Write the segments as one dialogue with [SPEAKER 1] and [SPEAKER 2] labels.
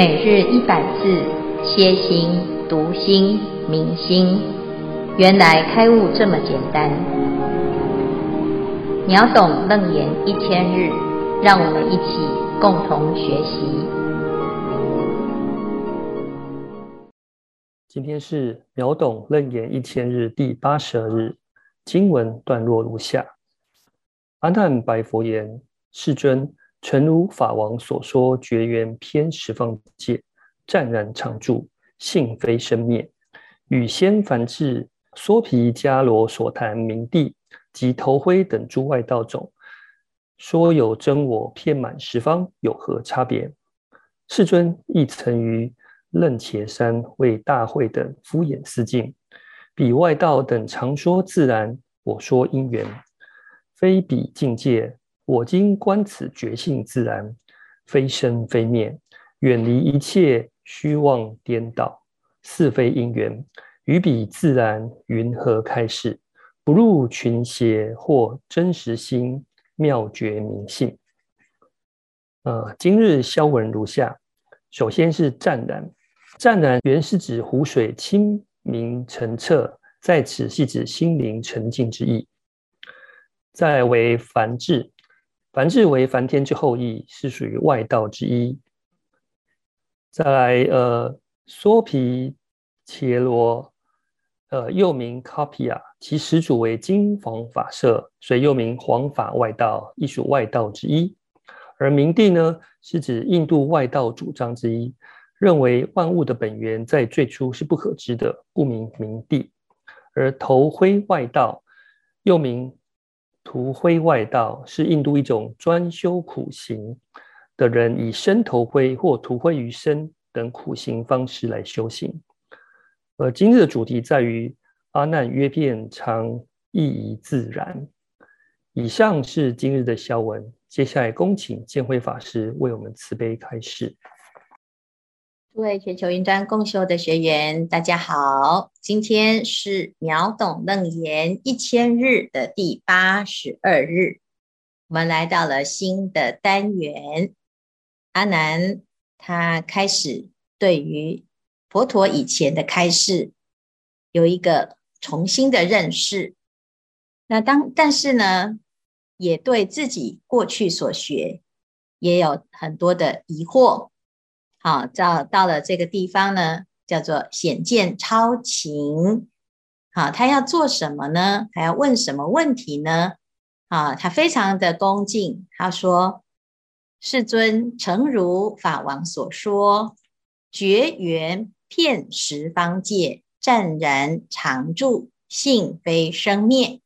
[SPEAKER 1] 每日一百字，歇心、读心、明心，原来开悟这么简单。秒懂楞严一千日，让我们一起共同学习。
[SPEAKER 2] 今天是秒懂楞严一千日第八十二日，经文段落如下：阿难白佛言：“世尊。”诚如法王所说，觉缘偏十方界，湛然常住，性非生灭。与先凡志、娑毗迦罗所谈明地及头灰等诸外道种，说有真我遍满十方，有何差别？世尊亦曾于楞伽山为大会等敷演四境，彼外道等常说自然，我说因缘，非彼境界。我今观此觉性自然，非生非灭，远离一切虚妄颠倒，是非因缘，于彼自然云何开示？不入群邪或真实心，妙觉明性。呃，今日消文如下：首先是湛然，湛然原是指湖水清明澄澈，在此系指心灵澄净之意。再为凡志。梵志为梵天之后裔，是属于外道之一。再来，呃，娑毗伽罗，呃，又名卡皮亚，其始祖为金黄法舍，所以又名黄法外道，亦属外道之一。而明帝呢，是指印度外道主张之一，认为万物的本源在最初是不可知的，故名明帝。而头灰外道，又名。涂灰外道是印度一种专修苦行的人，以身头灰或涂灰于身等苦行方式来修行。而今日的主题在于阿难约遍常亦宜自然。以上是今日的消文，接下来恭请建辉法师为我们慈悲开示。
[SPEAKER 3] 诸位全球云端共修的学员，大家好！今天是秒懂楞严一千日的第八十二日，我们来到了新的单元。阿南他开始对于佛陀以前的开示有一个重新的认识。那当但是呢，也对自己过去所学也有很多的疑惑。好，到到了这个地方呢，叫做显见超情。好，他要做什么呢？还要问什么问题呢？啊，他非常的恭敬。他说：“世尊，诚如法王所说，觉缘遍十方界，湛然常住，性非生灭。”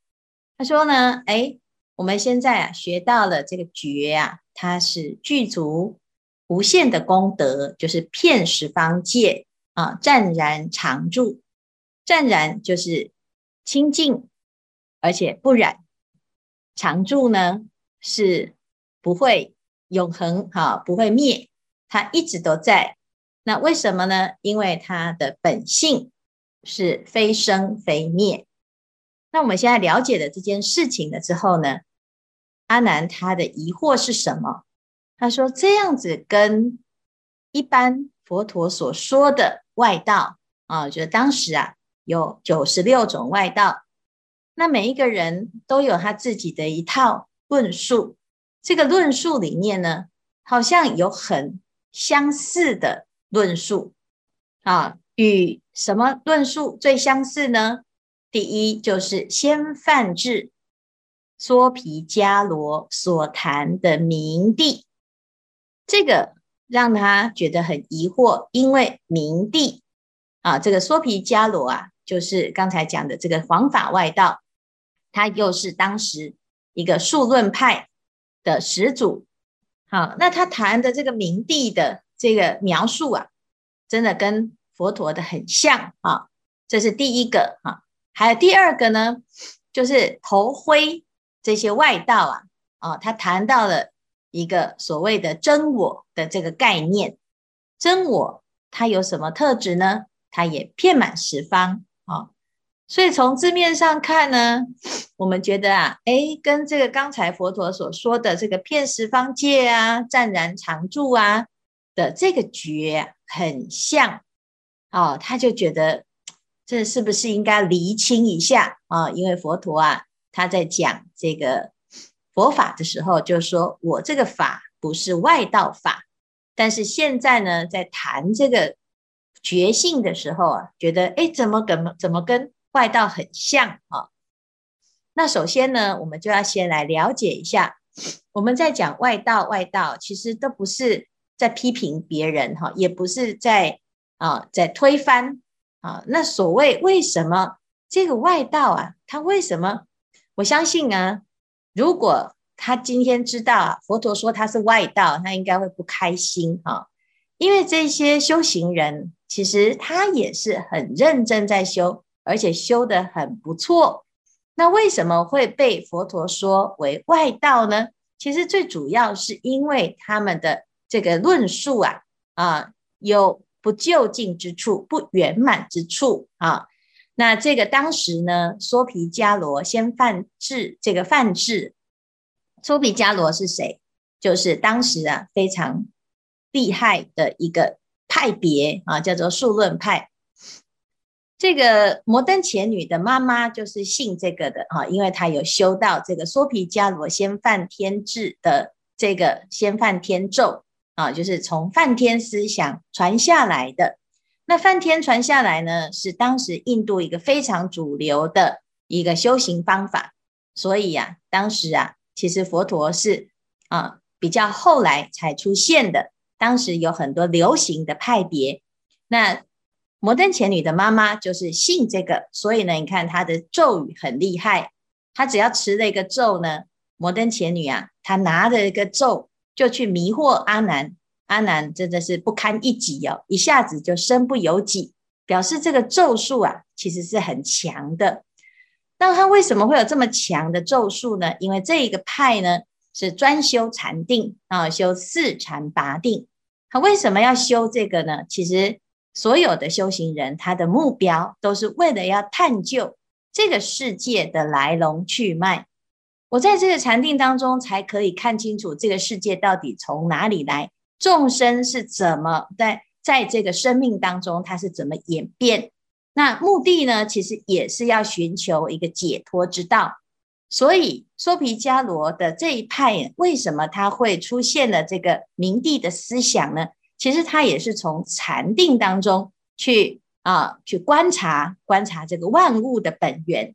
[SPEAKER 3] 他说呢，哎，我们现在啊学到了这个觉啊，它是具足。无限的功德，就是遍十方界啊，湛然常住。湛然就是清净，而且不染。常住呢，是不会永恒哈、啊，不会灭，它一直都在。那为什么呢？因为它的本性是非生非灭。那我们现在了解了这件事情了之后呢，阿难他的疑惑是什么？他说：“这样子跟一般佛陀所说的外道啊，就是当时啊有九十六种外道，那每一个人都有他自己的一套论述。这个论述里面呢，好像有很相似的论述啊。与什么论述最相似呢？第一就是先梵志娑毗迦罗所谈的明地。”这个让他觉得很疑惑，因为明帝啊，这个梭皮迦罗啊，就是刚才讲的这个黄法外道，他又是当时一个数论派的始祖。好，那他谈的这个明帝的这个描述啊，真的跟佛陀的很像啊。这是第一个啊，还有第二个呢，就是头灰这些外道啊，啊，他谈到了。一个所谓的真我的这个概念，真我它有什么特质呢？它也遍满十方啊，所以从字面上看呢，我们觉得啊，诶，跟这个刚才佛陀所说的这个遍十方界啊，湛然常住啊，的这个觉很像哦，他就觉得这是不是应该厘清一下啊？因为佛陀啊，他在讲这个佛法的时候，就说我这个法不是外道法，但是现在呢，在谈这个觉性的时候啊，觉得哎，怎么跟怎么跟外道很像啊？那首先呢，我们就要先来了解一下，我们在讲外道，外道其实都不是在批评别人哈，也不是在啊在推翻啊。那所谓为什么这个外道啊，他为什么？我相信啊，如果他今天知道啊，佛陀说他是外道，他应该会不开心哈，因为这些修行人其实他也是很认真在修，而且修得很不错。那为什么会被佛陀说为外道呢？其实最主要是因为他们的这个论述啊啊有不究竟之处、不圆满之处啊。那这个当时呢，娑毗迦罗先梵志，这个梵志，娑毗迦罗是谁？就是当时啊非常厉害的一个派别啊，叫做数论派。这个摩登伽女的妈妈就是信这个的啊，因为她有修到这个娑毗迦罗先犯天智的这个先犯天咒啊，就是从梵天思想传下来的。那梵天传下来呢，是当时印度一个非常主流的一个修行方法。所以呀、啊，当时啊，其实佛陀是啊比较后来才出现的。当时有很多流行的派别，那。摩登伽女的妈妈就是信这个，所以呢，你看她的咒语很厉害。她只要持了一个咒呢，摩登伽女啊，她拿着一个咒就去迷惑阿难，阿难真的是不堪一击哦，一下子就身不由己，表示这个咒术啊，其实是很强的。那他为什么会有这么强的咒术呢？因为这一个派呢是专修禅定啊，修四禅八定。他为什么要修这个呢？其实。所有的修行人，他的目标都是为了要探究这个世界的来龙去脉。我在这个禅定当中，才可以看清楚这个世界到底从哪里来，众生是怎么在在这个生命当中，它是怎么演变。那目的呢，其实也是要寻求一个解脱之道。所以，娑毗迦罗的这一派，为什么它会出现了这个明帝的思想呢？其实他也是从禅定当中去啊，去观察观察这个万物的本源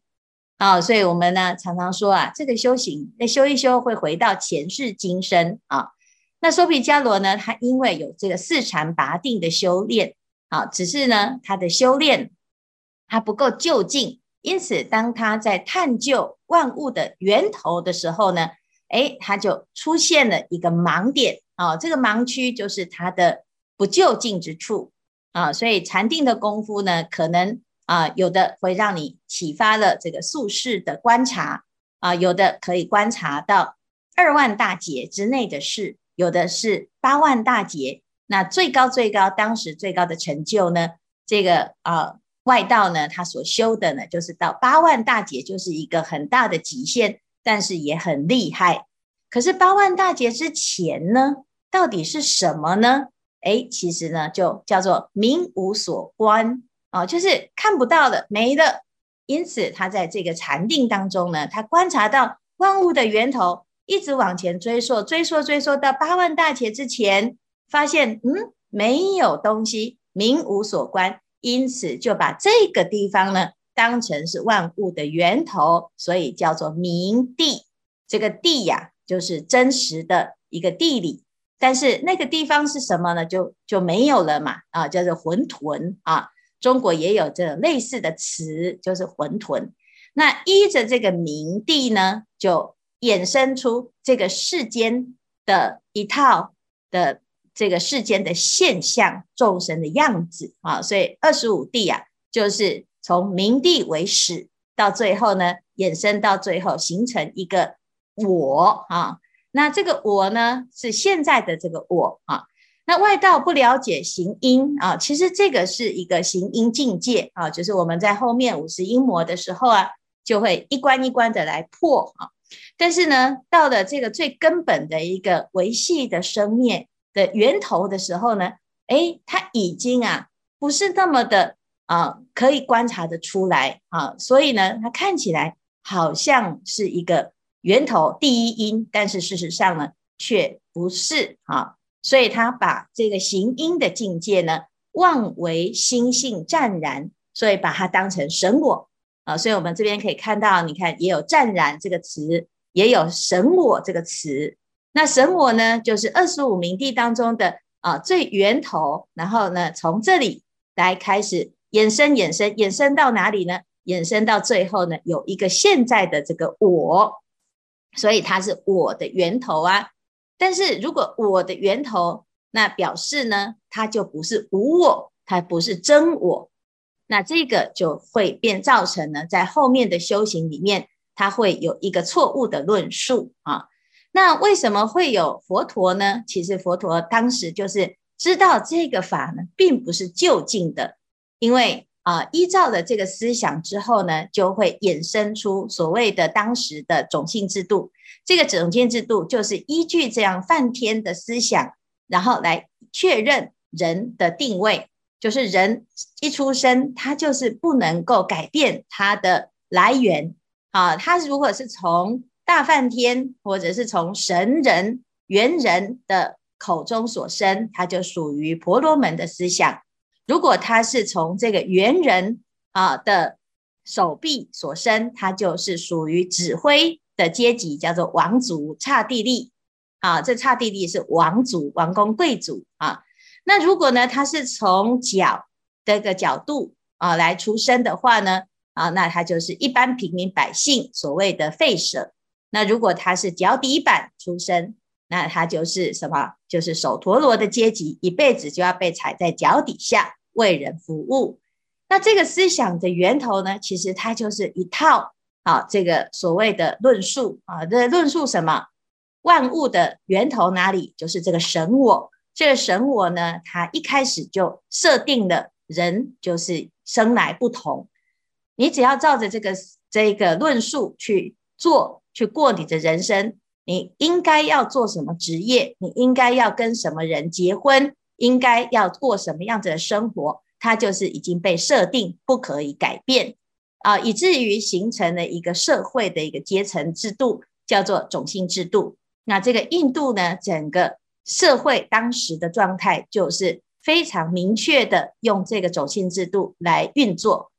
[SPEAKER 3] 啊，所以我们呢常常说啊，这个修行那修一修会回到前世今生啊。那娑毗迦罗呢，他因为有这个四禅八定的修炼啊，只是呢他的修炼他不够就近，因此当他在探究万物的源头的时候呢，诶，他就出现了一个盲点。啊、这个盲区就是他的不究竟之处啊，所以禅定的功夫呢，可能啊有的会让你启发了这个宿世的观察啊，有的可以观察到二万大劫之内的事，有的是八万大劫。那最高最高，当时最高的成就呢，这个啊外道呢，他所修的呢，就是到八万大劫，就是一个很大的极限，但是也很厉害。可是八万大劫之前呢？到底是什么呢？哎，其实呢，就叫做名无所观啊，就是看不到的，没了。因此，他在这个禅定当中呢，他观察到万物的源头，一直往前追溯，追溯，追溯到八万大劫之前，发现嗯，没有东西，名无所观，因此就把这个地方呢当成是万物的源头，所以叫做名地。这个地呀，就是真实的一个地理。但是那个地方是什么呢？就就没有了嘛，啊，叫做混沌啊。中国也有这类似的词，就是混沌。那依着这个名地呢，就衍生出这个世间的一套的这个世间的现象、众生的样子啊。所以二十五地啊，就是从明地为始，到最后呢，衍生到最后形成一个我啊。那这个我呢，是现在的这个我啊。那外道不了解行因啊，其实这个是一个行因境界啊，就是我们在后面五十因魔的时候啊，就会一关一关的来破啊。但是呢，到了这个最根本的一个维系的生灭的源头的时候呢，诶，它已经啊不是那么的啊可以观察得出来啊，所以呢，它看起来好像是一个源头第一因，但是事实上呢，却不是啊，所以他把这个行因的境界呢，妄为心性湛然，所以把它当成神我啊，所以我们这边可以看到，你看也有湛然这个词，也有神我这个词。那神我呢，就是二十五名地当中的啊最源头，然后呢，从这里来开始衍生、衍生、衍生到哪里呢？衍生到最后呢，有一个现在的这个我，所以它是我的源头啊。但是如果我的源头，那表示呢，它就不是无我，它不是真我，那这个就会变造成呢，在后面的修行里面，它会有一个错误的论述啊。那为什么会有佛陀呢？其实佛陀当时就是知道这个法呢，并不是就近的，因为啊，依照了这个思想之后呢，就会衍生出所谓的当时的种姓制度。这个种姓制度就是依据这样梵天的思想，然后来确认人的定位，就是人一出生，他就是不能够改变他的来源啊，他如果是从大梵天，或者是从神人、猿人的口中所生，他就属于婆罗门的思想；如果他是从这个猿人啊的手臂所生，他就是属于指挥的阶级，叫做王族刹帝利啊。这刹帝利是王族、王公贵族啊。那如果呢，他是从脚这个角度啊来出生的话呢，啊，那他就是一般平民百姓所谓的吠舍。那如果他是脚底板出生，那他就是什么？就是首陀罗的阶级，一辈子就要被踩在脚底下为人服务。那这个思想的源头呢，其实它就是一套啊，这个所谓的论述啊，这论述什么？万物的源头哪里？就是这个神我。这个神我呢，它一开始就设定了人就是生来不同。你只要照着这个这个论述去做。去过你的人生，你应该要做什么职业？你应该要跟什么人结婚？应该要过什么样子的生活？它就是已经被设定，不可以改变啊，以至于形成了一个社会的一个阶层制度，叫做种姓制度。那这个印度呢，整个社会当时的状态就是非常明确的用这个种姓制度来运作。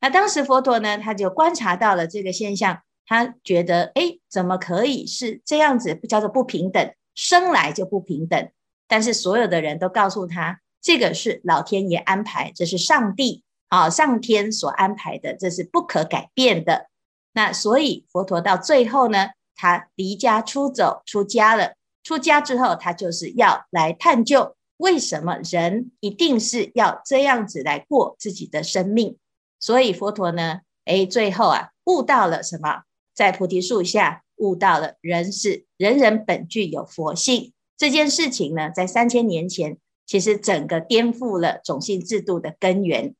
[SPEAKER 3] 那当时佛陀呢，他就观察到了这个现象。他觉得，哎，怎么可以是这样子？叫做不平等，生来就不平等。但是所有的人都告诉他，这个是老天爷安排，这是上帝啊，上天所安排的，这是不可改变的。那所以佛陀到最后呢，他离家出走，出家了。出家之后，他就是要来探究，为什么人一定是要这样子来过自己的生命。所以佛陀呢，哎，最后啊，悟到了什么？在菩提树下悟到了人是人人本具有佛性这件事情呢，在三千年前其实整个颠覆了种姓制度的根源。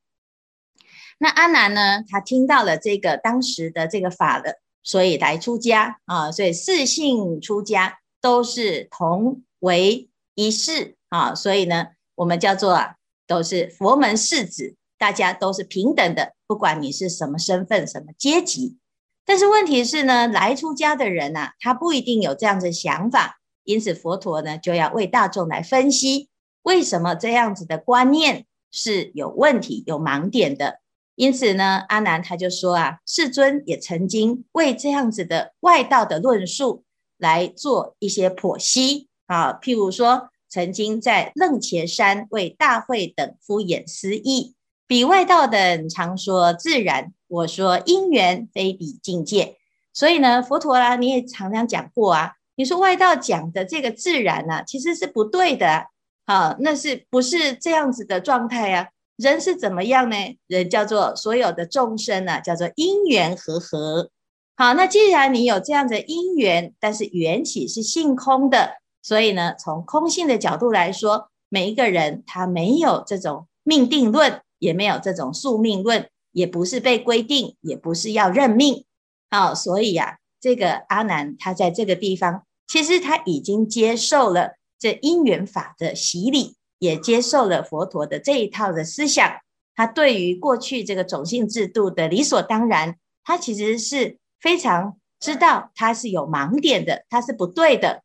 [SPEAKER 3] 那阿难呢，他听到了这个当时的这个法了，所以来出家啊，所以四姓出家都是同为一世啊，所以呢，我们叫做啊，都是佛门世子，大家都是平等的，不管你是什么身份、什么阶级。但是问题是呢，来出家的人啊，他不一定有这样的想法，因此佛陀呢就要为大众来分析，为什么这样子的观念是有问题、有盲点的。因此呢，阿难他就说啊，世尊也曾经为这样子的外道的论述来做一些剖析啊，譬如说，曾经在楞伽山为大慧等敷演思义，彼外道等常说自然。我说因缘非彼境界，所以呢，佛陀啦，你也常常讲过啊。你说外道讲的这个自然呢、啊，其实是不对的，啊，那是不是这样子的状态啊？人是怎么样呢？人叫做所有的众生呢、啊，叫做因缘和合。好，那既然你有这样的因缘，但是缘起是性空的，所以呢，从空性的角度来说，每一个人他没有这种命定论，也没有这种宿命论。也不是被规定，也不是要认命，好、哦，所以呀、啊，这个阿难他在这个地方，其实他已经接受了这因缘法的洗礼，也接受了佛陀的这一套的思想。他对于过去这个种姓制度的理所当然，他其实是非常知道他是有盲点的，他是不对的。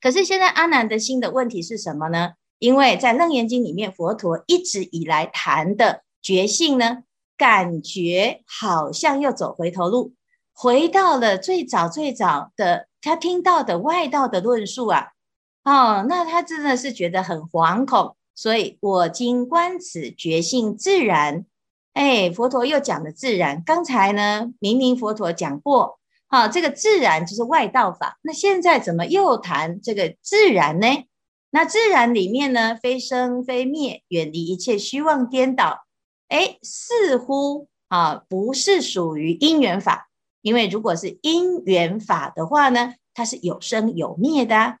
[SPEAKER 3] 可是现在阿难的心的问题是什么呢？因为在《楞严经》里面，佛陀一直以来谈的觉性呢，感觉好像又走回头路，回到了最早最早的他听到的外道的论述啊，哦，那他真的是觉得很惶恐。所以我今观此觉性自然，哎，佛陀又讲了自然。刚才呢，明明佛陀讲过，好、这个自然就是外道法。那现在怎么又谈这个自然呢？那自然里面呢，非生非灭，远离一切虚妄颠倒。哎，似乎啊，不是属于因缘法。因为如果是因缘法的话呢，它是有生有灭的、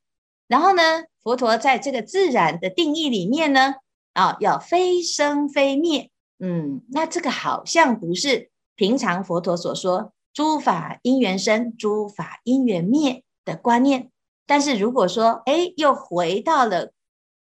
[SPEAKER 3] 然后呢，佛陀在这个自然的定义里面呢，啊，要非生非灭，嗯，那这个好像不是平常佛陀所说诸法因缘生，诸法因缘灭的观念。但是如果说，哎，又回到了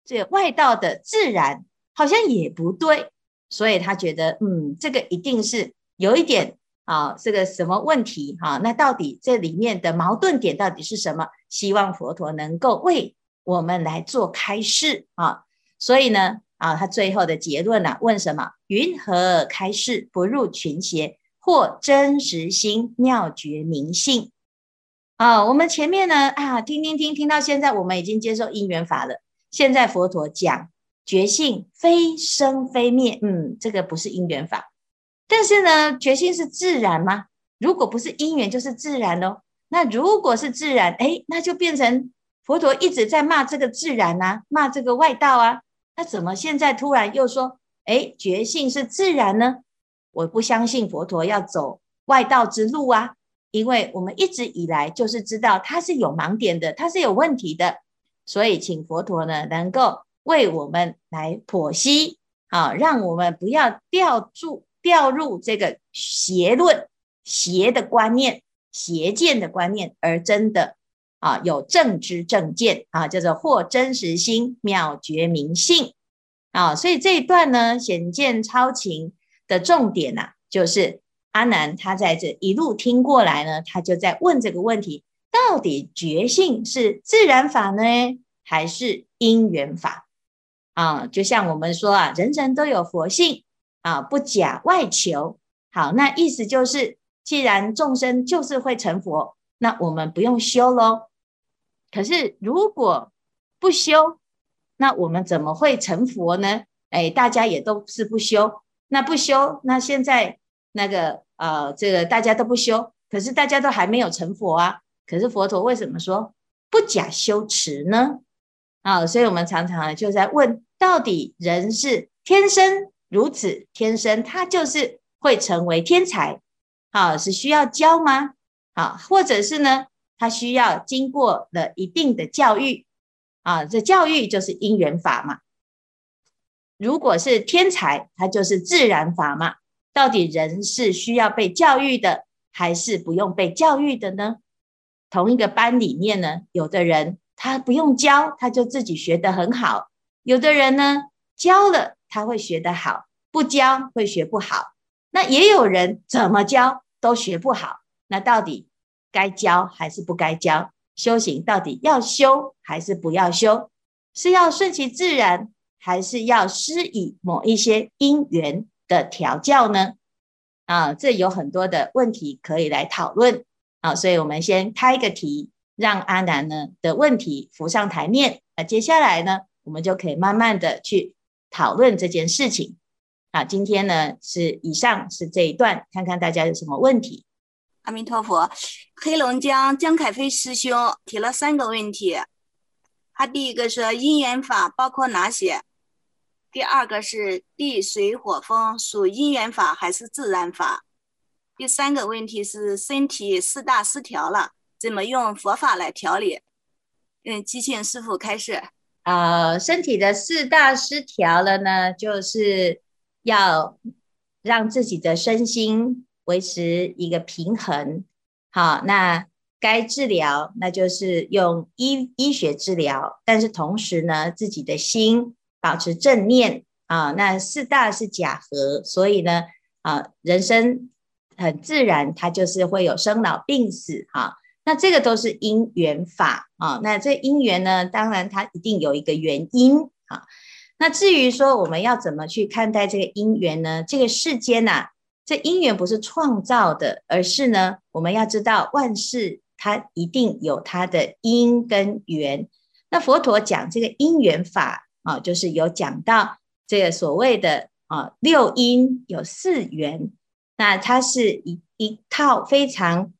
[SPEAKER 3] 这外道的自然，好像也不对，所以他觉得，嗯，这个一定是有一点啊，这个什么问题哈？那到底这里面的矛盾点到底是什么？希望佛陀能够为。我们来做开示啊，所以呢，啊，他最后的结论呢、啊，问什么？云何开示不入群邪，获真实心妙觉明性？啊，我们前面呢，啊，听听听，听到现在，我们已经接受因缘法了。现在佛陀讲觉性非生非灭，嗯，这个不是因缘法，但是呢，觉性是自然吗？如果不是因缘，就是自然喽。那如果是自然，哎，那就变成。佛陀一直在骂这个自然啊，骂这个外道啊，那怎么现在突然又说，哎，觉性是自然呢？我不相信佛陀要走外道之路啊，因为我们一直以来就是知道他是有盲点的，他是有问题的，所以请佛陀呢能够为我们来剖析，啊，让我们不要掉入掉入这个邪论、邪的观念、邪见的观念，而真的。啊，有正知正见啊，叫做获真实心，妙觉明性啊。所以这一段呢，显见超情的重点呐、啊，就是阿难他在这一路听过来呢，他就在问这个问题：到底觉性是自然法呢，还是因缘法？啊，就像我们说啊，人人都有佛性啊，不假外求。好，那意思就是，既然众生就是会成佛。那我们不用修喽。可是如果不修，那我们怎么会成佛呢？哎，大家也都是不修，那不修，那现在那个呃，这个大家都不修，可是大家都还没有成佛啊。可是佛陀为什么说不假修持呢？啊，所以我们常常就在问，到底人是天生如此，天生他就是会成为天才，啊，是需要教吗？啊，或者是呢，他需要经过了一定的教育啊，这教育就是因缘法嘛。如果是天才，他就是自然法嘛。到底人是需要被教育的，还是不用被教育的呢？同一个班里面呢，有的人他不用教，他就自己学得很好；有的人呢，教了他会学得好，不教会学不好。那也有人怎么教都学不好。那到底该教还是不该教？修行到底要修还是不要修？是要顺其自然，还是要施以某一些因缘的调教呢？啊，这有很多的问题可以来讨论啊，所以我们先开个题，让阿南呢的问题浮上台面。那接下来呢，我们就可以慢慢的去讨论这件事情。啊，今天呢是以上是这一段，看看大家有什么问题。
[SPEAKER 4] 阿弥陀佛，黑龙江江凯飞师兄提了三个问题。他第一个说因缘法包括哪些？第二个是地水火风属因缘法还是自然法？第三个问题是身体四大失调了，怎么用佛法来调理？嗯，祈请师傅开示。
[SPEAKER 3] 呃，身体的四大失调了呢，就是要让自己的身心。维持一个平衡，好，那该治疗，那就是用医医学治疗，但是同时呢，自己的心保持正念啊。那四大是假合，所以呢，啊，人生很自然，它就是会有生老病死哈。那这个都是因缘法啊。那这因缘呢，当然它一定有一个原因啊。那至于说我们要怎么去看待这个因缘呢？这个世间呐、啊，这因缘不是创造的，而是呢，我们要知道万事。它一定有它的因跟缘。那佛陀讲这个因缘法啊，就是有讲到这个所谓的啊六因有四缘。那它是一一套非常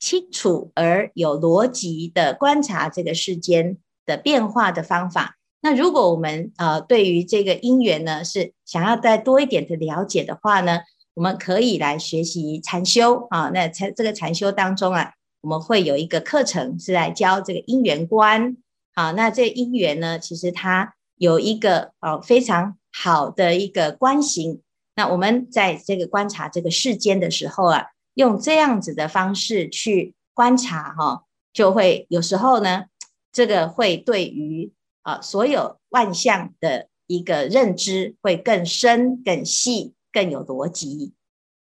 [SPEAKER 3] 清楚而有逻辑的观察这个世间的变化的方法。那如果我们呃对于这个因缘呢，是想要再多一点的了解的话呢，我们可以来学习禅修啊。那禅这个禅修当中啊。我们会有一个课程是来教这个因缘观，好，那这因缘呢，其实它有一个呃非常好的一个观行。那我们在这个观察这个世间的时候啊，用这样子的方式去观察哈，就会有时候呢，这个会对于啊所有万象的一个认知会更深、更细、更有逻辑。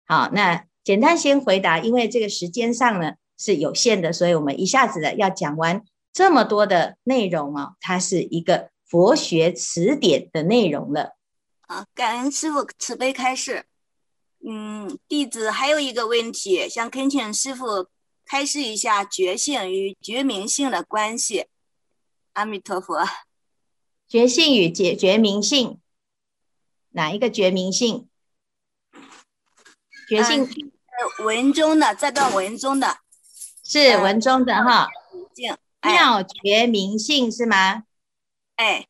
[SPEAKER 3] 好，那简单先回答，因为这个时间上呢。是有限的，所以我们一下子的要讲完这么多的内容啊，它是一个佛学词典的内容了。
[SPEAKER 4] 啊，感恩师傅慈悲开示。嗯，弟子还有一个问题，想恳请师傅开示一下觉性与觉明性的关系。阿弥陀佛。
[SPEAKER 3] 觉性与觉觉明性，哪一个觉明性？觉性呃
[SPEAKER 4] 文中的这段文中的。
[SPEAKER 3] 是文中的哈，
[SPEAKER 4] 哎、
[SPEAKER 3] 妙觉明性是吗？
[SPEAKER 4] 哎，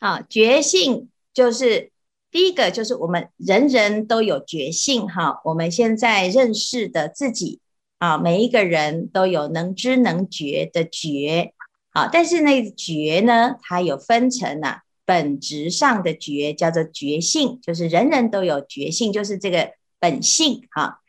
[SPEAKER 3] 好，觉性就是第一个，就是我们人人都有觉性哈。我们现在认识的自己啊，每一个人都有能知能觉的觉啊。但是那个觉呢，它有分成啊，本质上的觉叫做觉性，就是人人都有觉性，就是这个本性哈。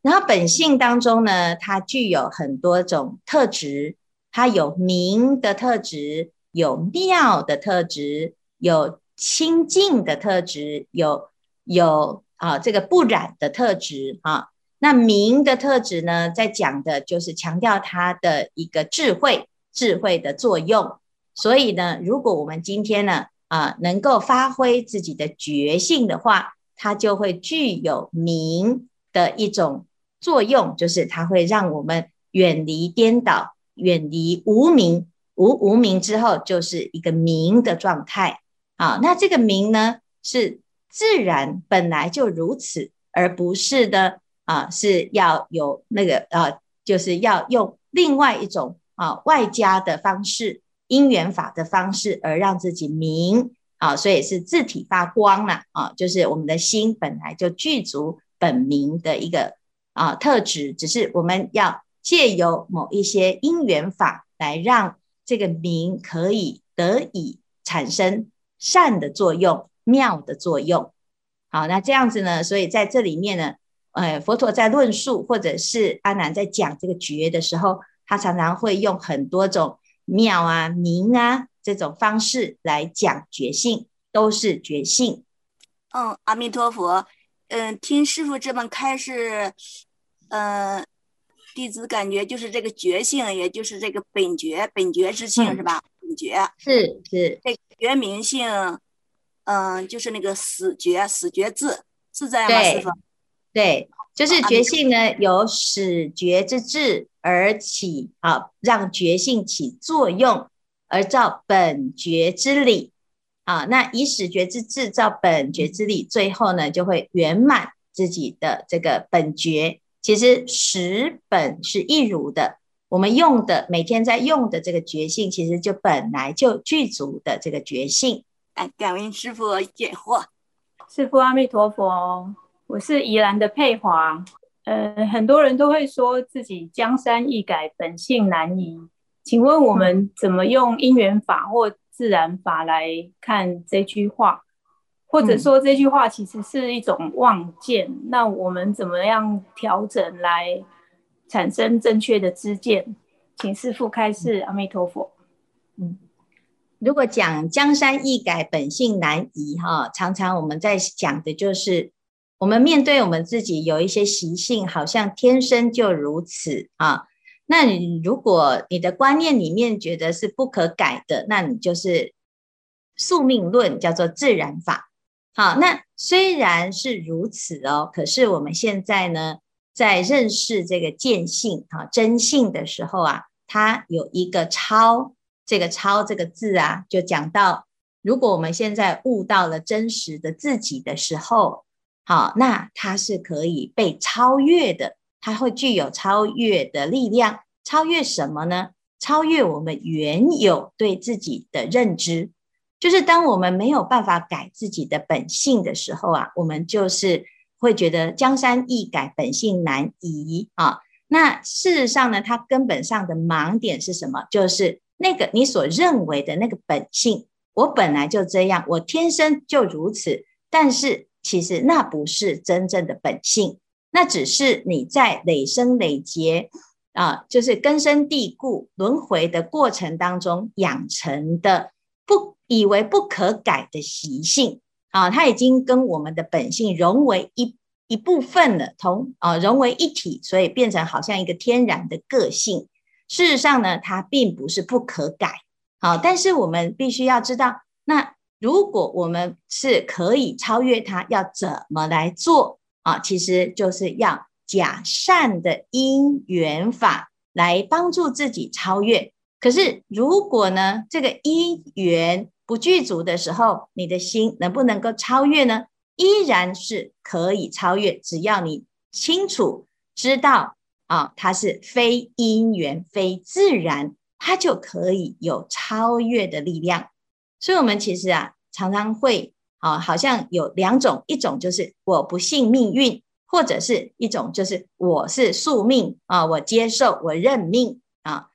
[SPEAKER 3] 然后本性当中呢，它具有很多种特质，它有明的特质，有妙的特质，有清净的特质，有有啊这个不染的特质啊。那明的特质呢，在讲的就是强调它的一个智慧，智慧的作用。所以呢，如果我们今天呢啊能够发挥自己的觉性的话，它就会具有明的一种。作用就是它会让我们远离颠倒，远离无明，无无明之后就是一个明的状态。啊，那这个明呢是自然本来就如此，而不是的啊是要有那个啊，就是要用另外一种啊外加的方式，因缘法的方式而让自己明啊，所以是自体发光了啊，就是我们的心本来就具足本明的一个。啊，特质只是我们要借由某一些因缘法来让这个明可以得以产生善的作用、妙的作用。好，那这样子呢？所以在这里面呢，呃，佛陀在论述或者是阿难在讲这个觉的时候，他常常会用很多种妙啊、明啊这种方式来讲觉性，都是觉性。
[SPEAKER 4] 嗯，阿弥陀佛。嗯，听师傅这么开示，嗯，弟子感觉就是这个觉性，也就是这个本觉、本觉之性，嗯、是吧？本觉
[SPEAKER 3] 是是。
[SPEAKER 4] 这觉明性，嗯，就是那个死觉、死觉智，是这样
[SPEAKER 3] 吗？
[SPEAKER 4] 师傅？
[SPEAKER 3] 对，就是觉性呢，啊、由始觉之智而起，啊，让觉性起作用，而照本觉之理。啊，那以始觉之智造本觉之理，最后呢就会圆满自己的这个本觉。其实实本是一如的，我们用的每天在用的这个觉性，其实就本来就具足的这个觉性。
[SPEAKER 4] 哎，感恩师父解惑。
[SPEAKER 5] 师父阿弥陀佛，我是宜兰的佩华。呃，很多人都会说自己江山易改，本性难移。请问我们怎么用因缘法或自然法来看这句话，或者说这句话其实是一种妄见。嗯、那我们怎么样调整来产生正确的知见。请师父开示，阿弥陀佛。
[SPEAKER 3] 嗯，如果讲江山易改，本性难移，哈，常常我们在讲的就是，我们面对我们自己有一些习性，好像天生就如此啊。那你如果你的观念里面觉得是不可改的，那你就是宿命论，叫做自然法。好，那虽然是如此哦，可是我们现在呢，在认识这个见性啊、真性的时候啊，它有一个超，这个超这个字啊，就讲到，如果我们现在悟到了真实的自己的时候，好，那它是可以被超越的，它会具有超越的力量。超越什么呢？超越我们原有对自己的认知。就是当我们没有办法改自己的本性的时候啊，我们就是会觉得江山易改，本性难移啊。那事实上呢，它根本上的盲点是什么？就是那个你所认为的那个本性，我本来就这样，我天生就如此。但是其实那不是真正的本性，那只是你在累生累劫啊，就是根深蒂固轮回的过程当中养成的。不以为不可改的习性啊，它已经跟我们的本性融为一一部分了，同啊融为一体，所以变成好像一个天然的个性。事实上呢，它并不是不可改。好，但是我们必须要知道，那如果我们是可以超越它，要怎么来做啊？其实就是要假善的因缘法来帮助自己超越。可是，如果呢，这个因缘不具足的时候，你的心能不能够超越呢？依然是可以超越，只要你清楚知道啊，它是非因缘、非自然，它就可以有超越的力量。所以，我们其实啊，常常会啊，好像有两种，一种就是我不信命运，或者是一种就是我是宿命啊，我接受，我认命啊。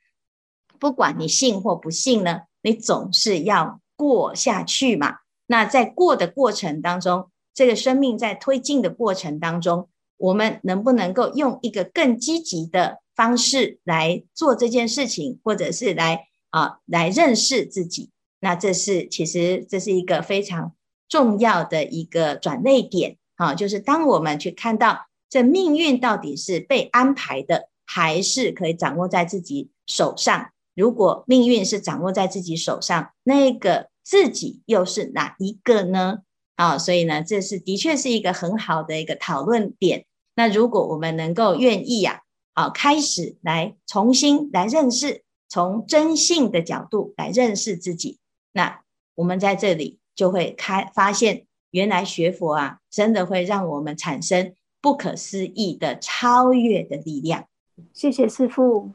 [SPEAKER 3] 不管你信或不信呢，你总是要过下去嘛。那在过的过程当中，这个生命在推进的过程当中，我们能不能够用一个更积极的方式来做这件事情，或者是来啊来认识自己？那这是其实这是一个非常重要的一个转捩点啊，就是当我们去看到这命运到底是被安排的，还是可以掌握在自己手上。如果命运是掌握在自己手上，那个自己又是哪一个呢？啊，所以呢，这是的确是一个很好的一个讨论点。那如果我们能够愿意呀，啊，开始来重新来认识，从真性的角度来认识自己，那我们在这里就会开发现，原来学佛啊，真的会让我们产生不可思议的超越的力量。
[SPEAKER 5] 谢谢师父。